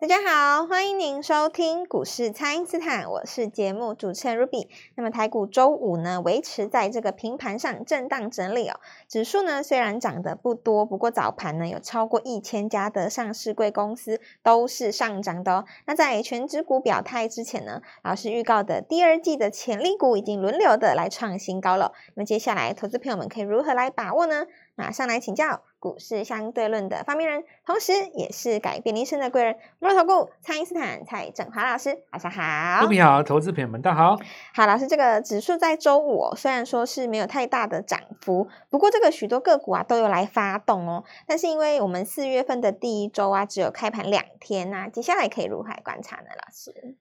大家好，欢迎您收听股市蔡因斯坦，我是节目主持人 Ruby。那么台股周五呢，维持在这个平盘上震荡整理哦。指数呢虽然涨得不多，不过早盘呢有超过一千家的上市贵公司都是上涨的哦。那在全指股表态之前呢，老师预告的第二季的潜力股已经轮流的来创新高了。那么接下来投资朋友们可以如何来把握呢？马上来请教股市相对论的发明人，同时也是改变人生的贵人——摩尔投顾蔡因斯坦蔡振华老师，晚上好。你好，投资朋友们，大家好。好，老师，这个指数在周五哦，虽然说是没有太大的涨幅，不过这个许多个股啊都有来发动哦。但是因为我们四月份的第一周啊只有开盘两天呐，接下来可以如何来观察呢？老师，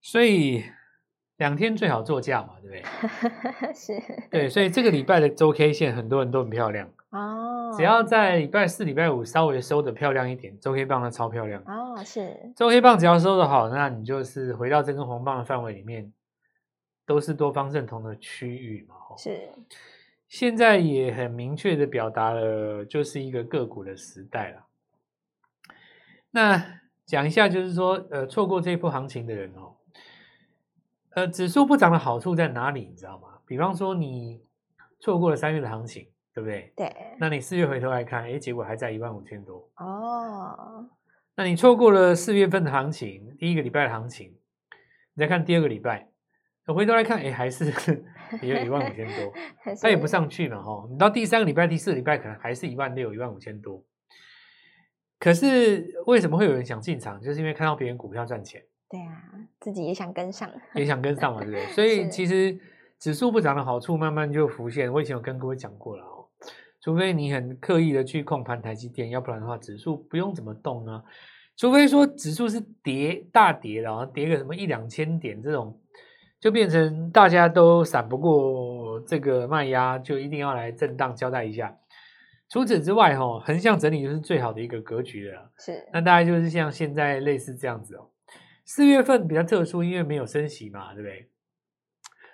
所以。两天最好做价嘛，对不对？是。对，所以这个礼拜的周 K 线很多人都很漂亮哦。只要在礼拜四、礼拜五稍微收的漂亮一点，周 K 棒的超漂亮哦。是。周 K 棒只要收的好，那你就是回到这根红棒的范围里面，都是多方认同的区域嘛。是。现在也很明确的表达了，就是一个个股的时代了。那讲一下，就是说，呃，错过这一波行情的人哦。呃，指数不涨的好处在哪里？你知道吗？比方说，你错过了三月的行情，对不对？对。那你四月回头来看，哎，结果还在一万五千多。哦。那你错过了四月份的行情，第一个礼拜的行情，你再看第二个礼拜，回头来看，哎，还是 也有一万五千多，它也不上去嘛，哈。你到第三个礼拜、第四个礼拜，可能还是一万六、一万五千多。可是为什么会有人想进场？就是因为看到别人股票赚钱。对啊，自己也想跟上，也想跟上嘛，对不对？所以其实指数不涨的好处慢慢就浮现。我以前有跟各位讲过了哦，除非你很刻意的去控盘台积电，要不然的话，指数不用怎么动呢？除非说指数是跌大跌，然后跌个什么一两千点这种，就变成大家都闪不过这个卖压，就一定要来震荡交代一下。除此之外，哈，横向整理就是最好的一个格局了。是，那大概就是像现在类似这样子哦。四月份比较特殊，因为没有升息嘛，对不对？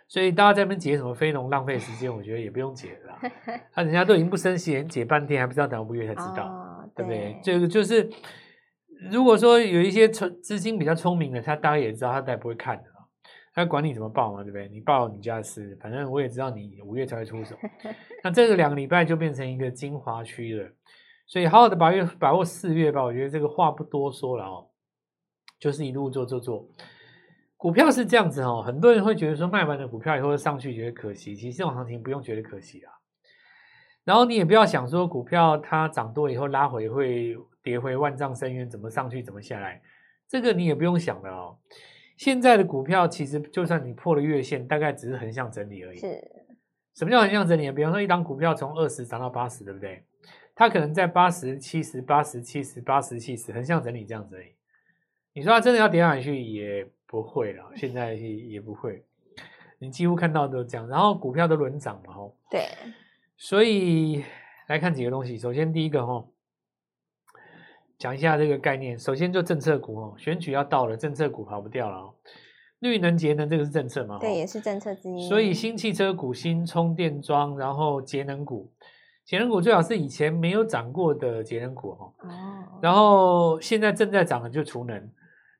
所以大家在那边解什么非农，浪费时间，我觉得也不用解了啦。那、啊、人家都已经不升息，解半天还不知道等五个月才知道，哦、对不对？这个就是，如果说有一些聪资金比较聪明的，他大概也知道，他大概不会看的，他管你怎么报嘛，对不对？你报你家的事，反正我也知道你五月才会出手。那这个两个礼拜就变成一个精华区了，所以好好的把握把握四月吧。我觉得这个话不多说了哦。就是一路做做做，股票是这样子哦。很多人会觉得说卖完的股票以后上去觉得可惜，其实这种行情不用觉得可惜啊。然后你也不要想说股票它涨多以后拉回会跌回万丈深渊，怎么上去怎么下来，这个你也不用想了哦。现在的股票其实就算你破了月线，大概只是横向整理而已。是。什么叫横向整理？比方说一档股票从二十涨到八十，对不对？它可能在八十、七十、八十、七十、八十、七十，横向整理这样子而已。你说它真的要跌下去也不会了，现在也不会，你几乎看到都这样，然后股票都轮涨嘛，吼。对，所以来看几个东西。首先第一个吼，讲一下这个概念。首先就政策股哦，选举要到了，政策股跑不掉了哦。绿能节能这个是政策嘛？对，也是政策之一。所以新汽车股、新充电桩，然后节能股，节能股最好是以前没有涨过的节能股哈。哦。然后现在正在涨的就储能。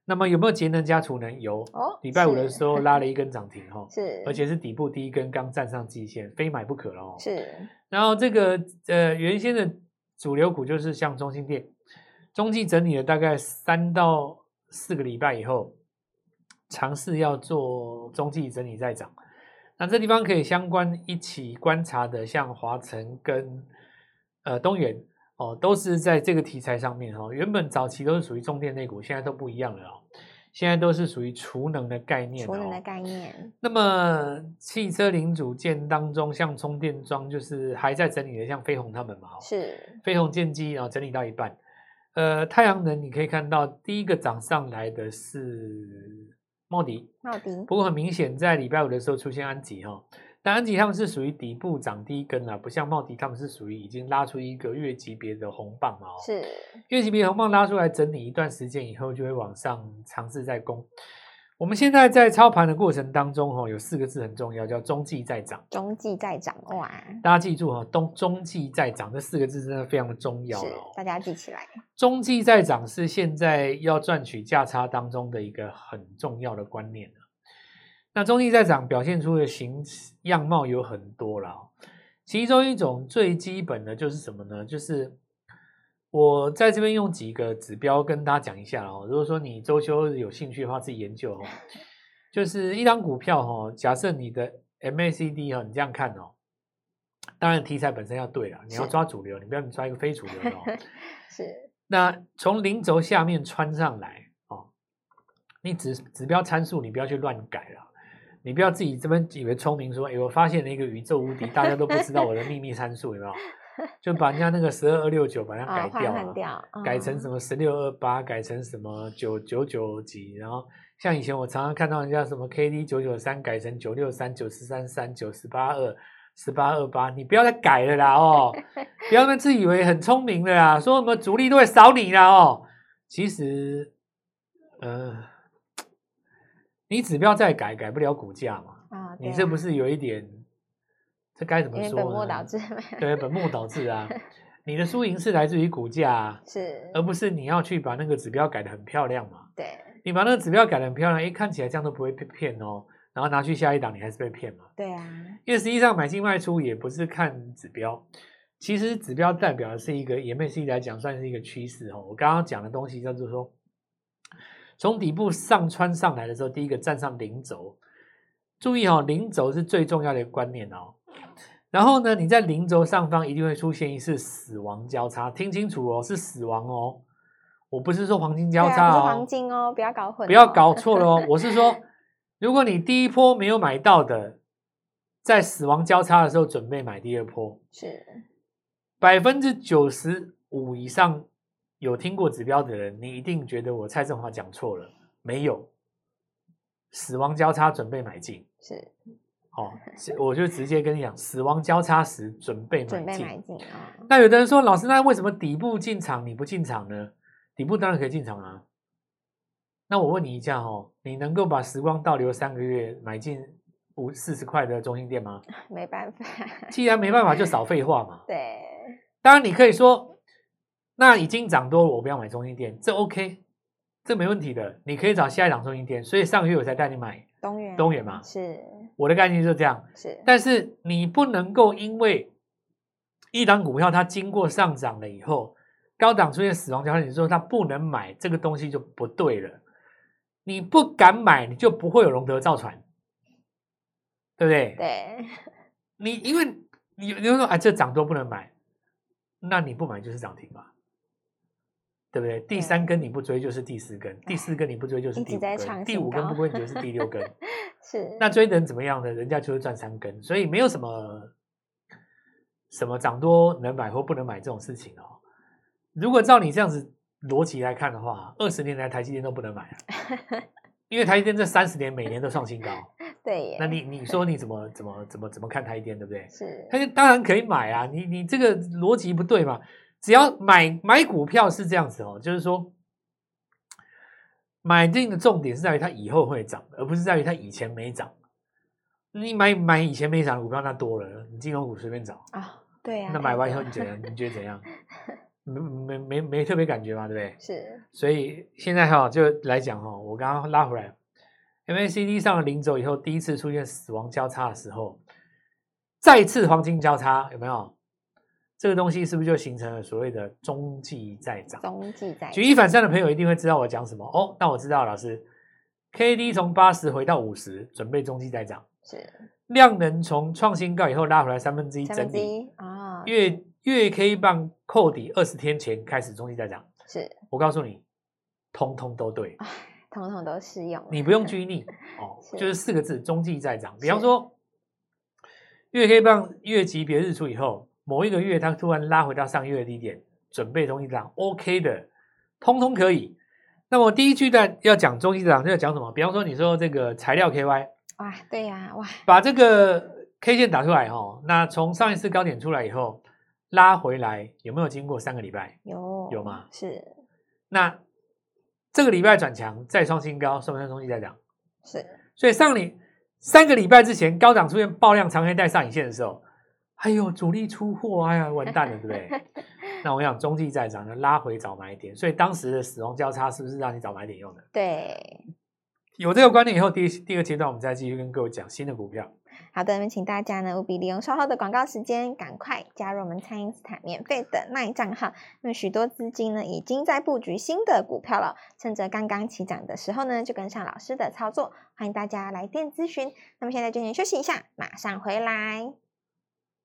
那么有没有节能加储能？有，哦，礼拜五的时候拉了一根涨停哈，是，而且是底部第一根刚站上季线，非买不可了哦。是，然后这个呃原先的主流股就是像中兴电，中继整理了大概三到四个礼拜以后，尝试要做中继整理再涨。那这地方可以相关一起观察的，像华晨跟呃东元。哦，都是在这个题材上面哦。原本早期都是属于重电类股，现在都不一样了哦。现在都是属于储能的概念。储能的概念。那么汽车零组件当中，像充电桩就是还在整理的，像飞鸿他们嘛。是。飞鸿建机啊，整理到一半。呃，太阳能你可以看到，第一个涨上来的是茂迪。茂迪。不过很明显，在礼拜五的时候出现安集哈。但安吉他们是属于底部涨第一根啊，不像茂迪他们是属于已经拉出一个月级别的红棒嘛。是月级别红棒拉出来整理一段时间以后，就会往上尝试再攻。我们现在在操盘的过程当中，哈，有四个字很重要，叫中继在涨。中继在涨，哇！大家记住哈，中中继在涨这四个字真的非常的重要，大家记起来。中继在涨是现在要赚取价差当中的一个很重要的观念。那中继在涨表现出的形样貌有很多了，其中一种最基本的就是什么呢？就是。我在这边用几个指标跟大家讲一下哦。如果说你周休有兴趣的话，自己研究哦。就是一张股票哦，假设你的 MACD 哦，你这样看哦。当然题材本身要对了，你要抓主流，你不要你抓一个非主流哦。是。那从零轴下面穿上来哦，你指指标参数你不要去乱改了，你不要自己这边以为聪明说，哎，我发现了一个宇宙无敌，大家都不知道我的秘密参数，有没有？就把人家那个十二二六九把它改掉，啊，掉嗯、改成什么十六二八，改成什么九九九几，然后像以前我常常看到人家什么 K D 九九三改成九六三九四三三九十八二十八二八，你不要再改了啦哦，不要那自以为很聪明的啦，说什么主力都会扫你啦哦，其实，呃，你指标再改改不了股价嘛，啊、你这不是有一点？这该怎么说呢？本末倒置，对，本末倒置啊！你的输赢是来自于股价啊，是，而不是你要去把那个指标改得很漂亮嘛。对，你把那个指标改得很漂亮，哎，看起来这样都不会被骗哦。然后拿去下一档，你还是被骗嘛？对啊，因为实际上买进卖出也不是看指标，其实指标代表的是一个，也 MACD 来讲算是一个趋势哦。我刚刚讲的东西叫做说，从底部上穿上来的时候，第一个站上零轴，注意哦，零轴是最重要的观念哦。然后呢，你在零轴上方一定会出现一次死亡交叉，听清楚哦，是死亡哦，我不是说黄金交叉哦，不是黄金哦，不要搞混，不要搞错了哦。我是说，如果你第一波没有买到的，在死亡交叉的时候准备买第二波，是百分之九十五以上有听过指标的人，你一定觉得我蔡正华讲错了，没有死亡交叉准备买进是。哦，我就直接跟你讲，死亡交叉时准备买进。准备买进啊！那有的人说，老师，那为什么底部进场你不进场呢？底部当然可以进场啊。那我问你一下哦，你能够把时光倒流三个月买进五四十块的中心店吗？没办法。既然没办法，就少废话嘛。对。当然你可以说，那已经涨多了，我不要买中心店，这 OK，这没问题的。你可以找下一档中心店。所以上个月我才带你买东元，东元嘛，是。我的概念就是这样，是，但是你不能够因为一档股票它经过上涨了以后，高档出现死亡交叉，你说它不能买，这个东西就不对了。你不敢买，你就不会有龙德造船，对不对？对。你因为你你说哎，这涨多不能买，那你不买就是涨停嘛。对不对？第三根你不追就是第四根，第四根你不追就是第五根，第五根不追就是第六根。是。那追的人怎么样呢？人家就是赚三根，所以没有什么什么涨多能买或不能买这种事情哦。如果照你这样子逻辑来看的话，二十年来台积电都不能买啊，因为台积电这三十年每年都创新高。对耶。那你你说你怎么怎么怎么怎么看台积电，对不对？是。台积电当然可以买啊，你你这个逻辑不对嘛。只要买买股票是这样子哦，就是说买进的重点是在于它以后会涨，而不是在于它以前没涨。你买买以前没涨的股票那多了，你金融股随便找啊，对呀。那买完以后你觉得你觉得怎样？没没没没特别感觉嘛，对不对？是。所以现在哈就来讲哈，我刚刚拉回来，MACD 上了零轴以后，第一次出现死亡交叉的时候，再次黄金交叉有没有？这个东西是不是就形成了所谓的中继再涨？中继再涨。举一反三的朋友一定会知道我讲什么哦。那我知道，老师，K D 从八十回到五十，准备中继再涨。是。量能从创新高以后拉回来三分之一整理啊。月月 K 棒扣底二十天前开始中继再涨。是。我告诉你，通通都对，通通都适用。你不用拘 泥哦，就是四个字：中继再涨。比方说，月 K 棒月级别日出以后。某一个月，它突然拉回到上个月的低点，准备中继涨，OK 的，通通可以。那么第一句段要讲中继涨，就要讲什么？比方说，你说这个材料 KY，哇，对呀，哇，把这个 K 线打出来哈。那从上一次高点出来以后，拉回来有没有经过三个礼拜？有，有吗？是。那这个礼拜转强，再创新高，算不算中继再涨？是，所以上礼三个礼拜之前高档出现爆量长黑带上影线的时候，哎呦，主力出货，哎呀，完蛋了，对不对？那我想中继在涨，拉回找买点，所以当时的死亡交叉是不是让你找买点用的？对，有这个观念以后，第第二阶段我们再继续跟各位讲新的股票。好的，那么请大家呢务必利用稍后的广告时间，赶快加入我们蔡因斯坦免费的 LINE 账号。那么许多资金呢已经在布局新的股票了，趁着刚刚起涨的时候呢，就跟上老师的操作。欢迎大家来电咨询。那么现在就先休息一下，马上回来。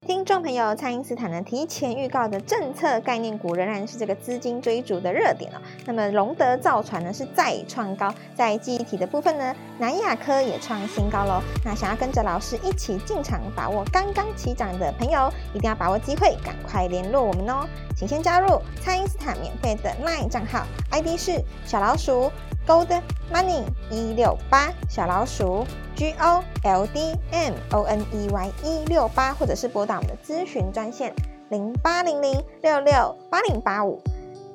听众朋友，蔡因斯坦呢提前预告的政策概念股仍然是这个资金追逐的热点哦。那么龙德造船呢是再创高，在记忆体的部分呢，南亚科也创新高喽。那想要跟着老师一起进场把握刚刚起涨的朋友，一定要把握机会，赶快联络我们哦。请先加入蔡因斯坦免费的 LINE 账号，ID 是小老鼠 Gold Money 一六八小老鼠。G O L D M O N E Y 一六八，或者是拨打我们的咨询专线零八零零六六八零八五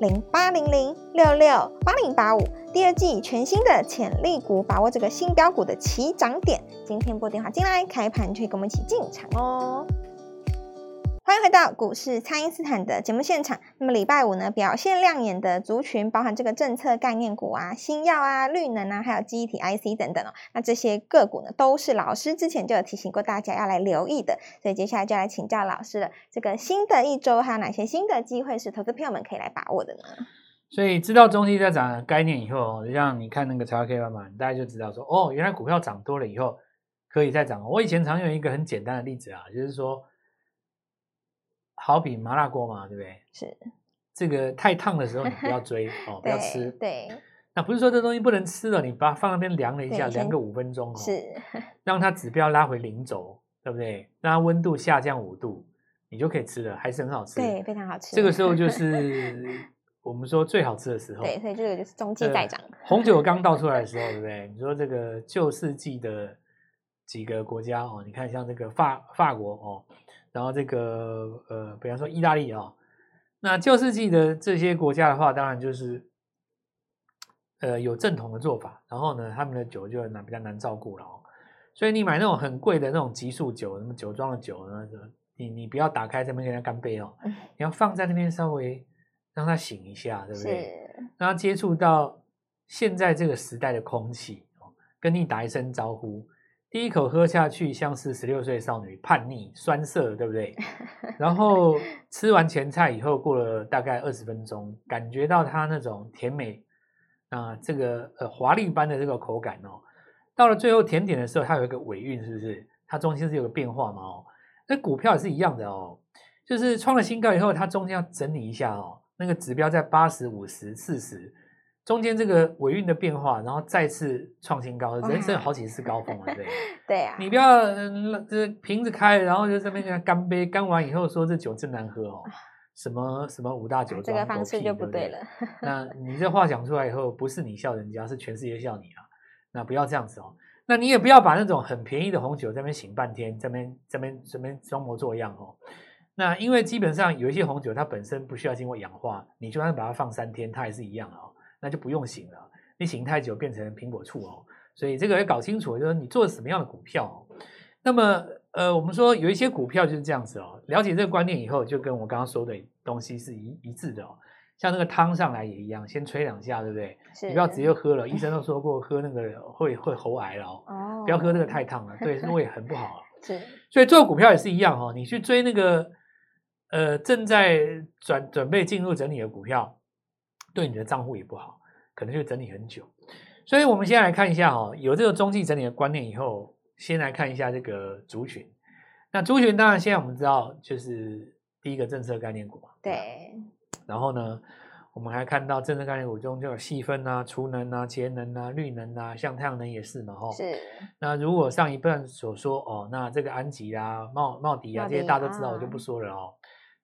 零八零零六六八零八五。第二季全新的潜力股，把握这个新标股的起涨点。今天拨电话进来，开盘就可以跟我们一起进场哦。欢迎回到股市，蔡因斯坦的节目现场。那么礼拜五呢，表现亮眼的族群，包含这个政策概念股啊、新药啊、绿能啊，还有记忆体 IC 等等哦。那这些个股呢，都是老师之前就有提醒过大家要来留意的。所以接下来就来请教老师了，这个新的一周还有哪些新的机会是投资朋友们可以来把握的呢？所以知道中期在涨的概念以后，就像你看那个财报 K 板嘛，大家就知道说，哦，原来股票涨多了以后可以再涨。我以前常用一个很简单的例子啊，就是说。好比麻辣锅嘛，对不对？是这个太烫的时候，你不要追 哦，不要吃。对，那不是说这东西不能吃了，你把它放那边凉了一下，凉个五分钟哦，是让它指标拉回零轴，对不对？让它温度下降五度，你就可以吃了，还是很好吃。对，非常好吃。这个时候就 是我们说最好吃的时候。对，所以这个就是中期在涨。红酒刚倒出来的时候，对不对？你说这个旧世纪的几个国家哦，你看像这个法法国哦。然后这个呃，比方说意大利啊、哦，那旧世纪的这些国家的话，当然就是呃有正统的做法。然后呢，他们的酒就难比较难照顾了哦。所以你买那种很贵的那种级数酒，什么酒庄的酒呢？你你不要打开这边给他干杯哦，你要放在那边稍微让它醒一下，对不对？让它接触到现在这个时代的空气哦，跟你打一声招呼。第一口喝下去，像是十六岁少女叛逆、酸涩，对不对？然后吃完前菜以后，过了大概二十分钟，感觉到它那种甜美啊，这个呃华丽般的这个口感哦。到了最后甜点的时候，它有一个尾韵，是不是？它中间是有个变化嘛？哦，那股票也是一样的哦，就是创了新高以后，它中间要整理一下哦，那个指标在八十五十四十。中间这个尾韵的变化，然后再次创新高，人生有好几次高峰啊，对 对啊。你不要这瓶子开，然后就这边干杯，干完以后说这酒真难喝哦，什么什么五大酒庄，这个方式就不对了。那你这话讲出来以后，不是你笑人家，是全世界笑你啊。那不要这样子哦。那你也不要把那种很便宜的红酒在那边醒半天，这边这边这边装模作样哦。那因为基本上有一些红酒它本身不需要经过氧化，你就算把它放三天，它也是一样哦。那就不用醒了，你醒太久变成苹果醋哦，所以这个要搞清楚，就是你做什么样的股票哦。那么，呃，我们说有一些股票就是这样子哦，了解这个观念以后，就跟我刚刚说的东西是一一致的哦。像那个汤上来也一样，先吹两下，对不对？是。你不要直接喝了，医生都说过喝那个会会喉癌了哦。不要喝那个太烫了，对，胃很不好。是。所以做股票也是一样哦，你去追那个呃正在转准备进入整理的股票。对你的账户也不好，可能就整理很久。所以，我们先来看一下哈，有这个中继整理的观念以后，先来看一下这个族群。那族群当然现在我们知道，就是第一个政策概念股嘛。对。然后呢，我们还看到政策概念股中就有细分啊、储能啊、节能啊、绿能啊，像太阳能也是嘛，哈。是。那如果上一半所说哦，那这个安吉啊、茂茂迪啊这些大家都知道，我就不说了哦。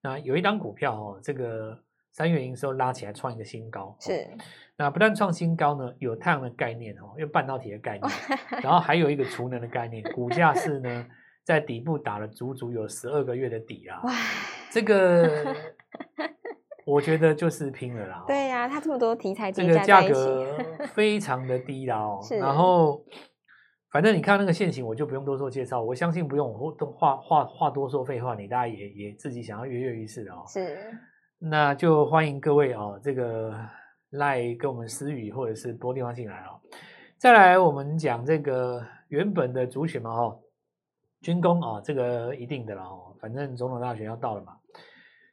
那有一档股票哦，这个。三月营收拉起来创一个新高，是、哦。那不但创新高呢，有太阳的概念哦，有半导体的概念，然后还有一个储能的概念，股价是呢在底部打了足足有十二个月的底啊。哇，这个 我觉得就是拼了啦。对呀、啊，它这么多题材，这个价格非常的低啦哦。是。然后反正你看那个现形，我就不用多做介绍。我相信不用我都话话话多说废话，你大家也也自己想要跃跃欲试的哦。是，那就欢迎各位哦，这个赖跟我们私语或者是拨电话进来哦。再来，我们讲这个原本的主选嘛，哈，军工啊，这个一定的了哦。反正总统大选要到了嘛，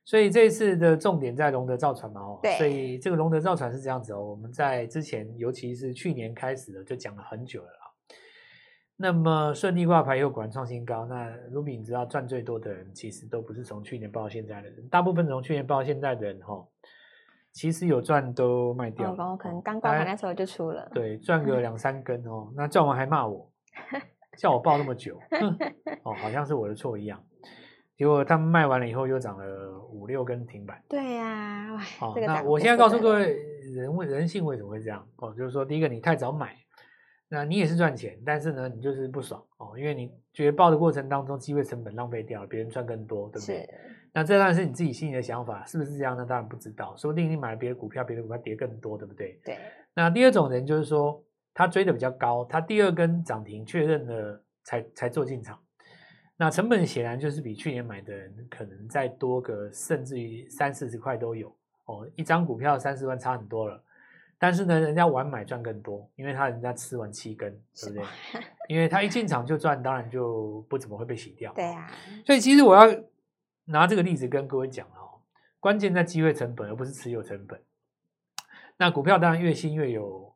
所以这一次的重点在龙德造船嘛，哦，所以这个龙德造船是这样子哦。我们在之前，尤其是去年开始的，就讲了很久了。那么顺利挂牌又果然创新高。那 Ruby 你知道赚最多的人，其实都不是从去年报到现在的人，大部分从去年报到现在的人，哈，其实有赚都卖掉了。哦，可能刚挂牌那时候就出了。对，赚个 两三根哦，那赚完还骂我，叫我报那么久，哦，好像是我的错一样。结果他们卖完了以后，又涨了五六根停板。对呀，哇，好，那我现在告诉各位，人为人性为什么会这样？哦，就是说，第一个你太早买。那你也是赚钱，但是呢，你就是不爽哦，因为你觉得报的过程当中机会成本浪费掉了，别人赚更多，对不对？是。那这当然是你自己心里的想法，是不是这样呢？当然不知道，说不定你买了别的股票，别的股票跌更多，对不对？对。那第二种人就是说，他追的比较高，他第二根涨停确认了才才做进场，那成本显然就是比去年买的人可能再多个，甚至于三四十块都有哦，一张股票三十万差很多了。但是呢，人家晚买赚更多，因为他人家吃完七根，对不对？因为他一进场就赚，当然就不怎么会被洗掉。对啊。所以其实我要拿这个例子跟各位讲哦，关键在机会成本，而不是持有成本。那股票当然越新越有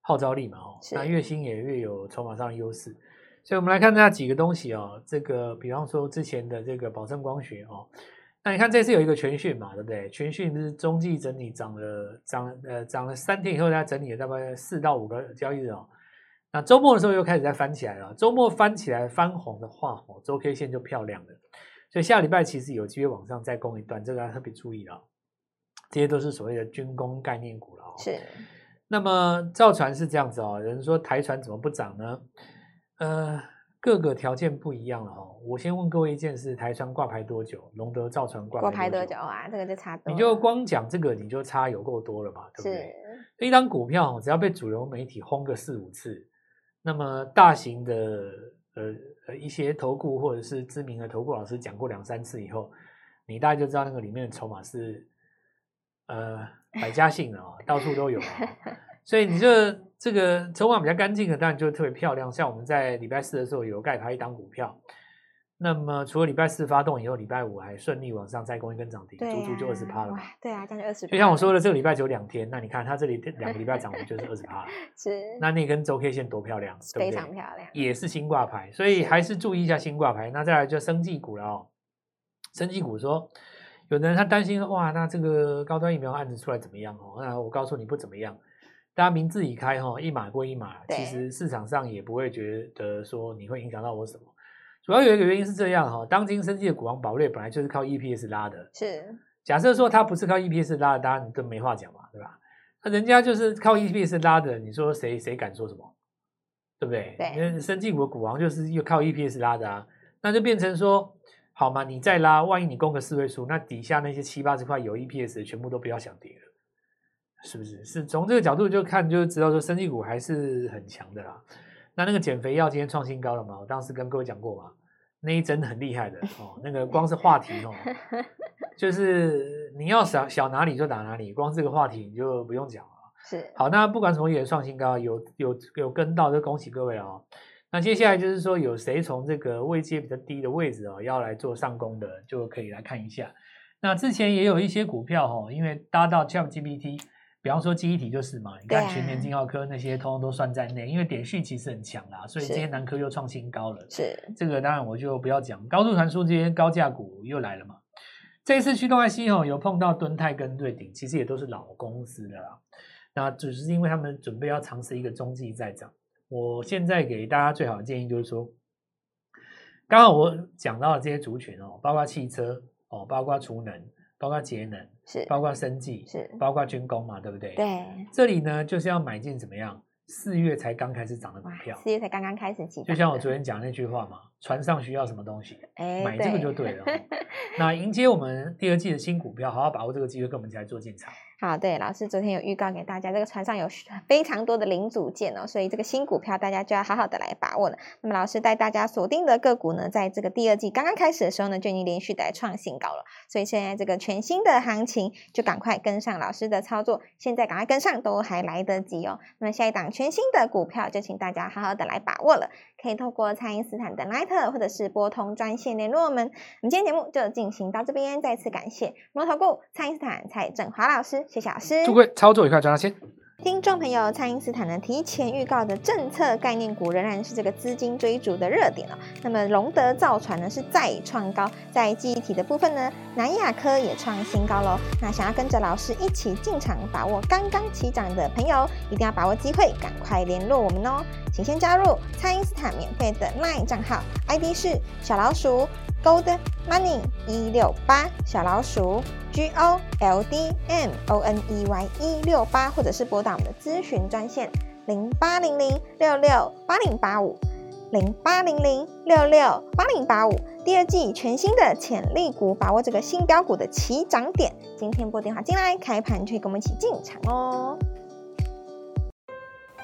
号召力嘛，哦，那越新也越有筹码上的优势。所以我们来看那几个东西哦，这个比方说之前的这个宝盛光学哦。那你看这次有一个全讯嘛，对不对？全讯是中继整理涨了，涨呃涨了三天以后，它整理了大概四到五个交易日哦。那周末的时候又开始在翻起来了，周末翻起来翻红的话，哦，周 K 线就漂亮了。所以下礼拜其实有机会往上再攻一段，这个要特别注意了。这些都是所谓的军工概念股了哦。是。那么造船是这样子哦，有人说台船怎么不涨呢？呃。各个条件不一样了哦。我先问各位一件事：台船挂牌多久？龙德造船挂牌多久啊？这个就差多。你就光讲这个，你就差有够多了嘛，对不对？是。一张股票只要被主流媒体轰个四五次，那么大型的呃呃一些投顾或者是知名的投顾老师讲过两三次以后，你大概就知道那个里面的筹码是呃百家姓的啊，到处都有啊。所以你就。这个筹码比较干净的，当然就特别漂亮。像我们在礼拜四的时候有盖牌一档股票，那么除了礼拜四发动以后，礼拜五还顺利往上再攻一根涨停，足足就二十趴了。对啊，将近二十。就像我说的，这个礼拜只有两天，那你看它这里两个礼拜涨幅就是二十趴。是。那那根周 K 线多漂亮，对不对？非常漂亮。也是新挂牌，所以还是注意一下新挂牌。那再来就生技股了哦。生技股说，有的人他担心哇，那这个高端疫苗案子出来怎么样哦？那我告诉你不怎么样。大家名字已开哈，一码归一码，其实市场上也不会觉得说你会影响到我什么。主要有一个原因是这样哈，当今生技的股王宝瑞本来就是靠 EPS 拉的。是。假设说它不是靠 EPS 拉的，大家都没话讲嘛，对吧？那人家就是靠 EPS 拉的，你说谁谁敢说什么？对不对？对。因为生技股的股王就是又靠 EPS 拉的啊，那就变成说，好嘛，你再拉，万一你攻个四位数，那底下那些七八十块有 EPS 的全部都不要想跌了。是不是？是从这个角度就看，就知道说，生技股还是很强的啦。那那个减肥药今天创新高了嘛？我当时跟各位讲过嘛，那一针很厉害的哦。那个光是话题哦，就是你要想想哪里就打哪里，光这个话题你就不用讲了。是。好，那不管什么也创新高，有有有跟到，就恭喜各位哦。那接下来就是说，有谁从这个位阶比较低的位置哦，要来做上攻的，就可以来看一下。那之前也有一些股票哦，因为搭到 ChatGPT。比方说记忆体就是嘛，你看全联、晶豪科那些，通通都算在内，因为点序其实很强啦，所以今天南科又创新高了。是这个当然我就不要讲，高速传输这些高价股又来了嘛。这一次驱动 IC 哦，有碰到敦泰跟瑞鼎，其实也都是老公司的啦。那只是因为他们准备要尝试一个中继再涨。我现在给大家最好的建议就是说，刚刚我讲到的这些族群哦，包括汽车哦，包括储能。包括节能是，包括生计是，包括军工嘛，对不对？对，这里呢就是要买进怎么样？四月才刚开始涨的股票，四月才刚刚开始起，就像我昨天讲那句话嘛，船上需要什么东西，哎，买这个就对了。那迎接我们第二季的新股票，好好把握这个机会，跟我们一起来做进场。好，对，老师昨天有预告给大家，这个船上有非常多的零组件哦，所以这个新股票大家就要好好的来把握了。那么老师带大家锁定的个股呢，在这个第二季刚刚开始的时候呢，就已经连续在创新高了。所以现在这个全新的行情，就赶快跟上老师的操作，现在赶快跟上都还来得及哦。那么下一档全新的股票，就请大家好好的来把握了。可以透过蔡因斯坦的 Line 或者是拨通专线联络我们。我们今天节目就进行到这边，再次感谢摩投顾蔡因斯坦蔡振华老师。谢谢老师，祝各位操作愉快，赚到钱。听众朋友，蔡因斯坦呢提前预告的政策概念股仍然是这个资金追逐的热点哦。那么龙德造船呢是再创高，在记忆体的部分呢，南亚科也创新高喽。那想要跟着老师一起进场把握刚刚起涨的朋友，一定要把握机会，赶快联络我们哦。请先加入蔡因斯坦免费的 LINE 账号，ID 是小老鼠。Gold Money 一六八小老鼠 G O L D M O N E Y 一六八，或者是拨打我们的咨询专线零八零零六六八零八五零八零零六六八零八五。第二季全新的潜力股，把握这个新标股的起涨点。今天拨电话进来，开盘就可以跟我们一起进场哦。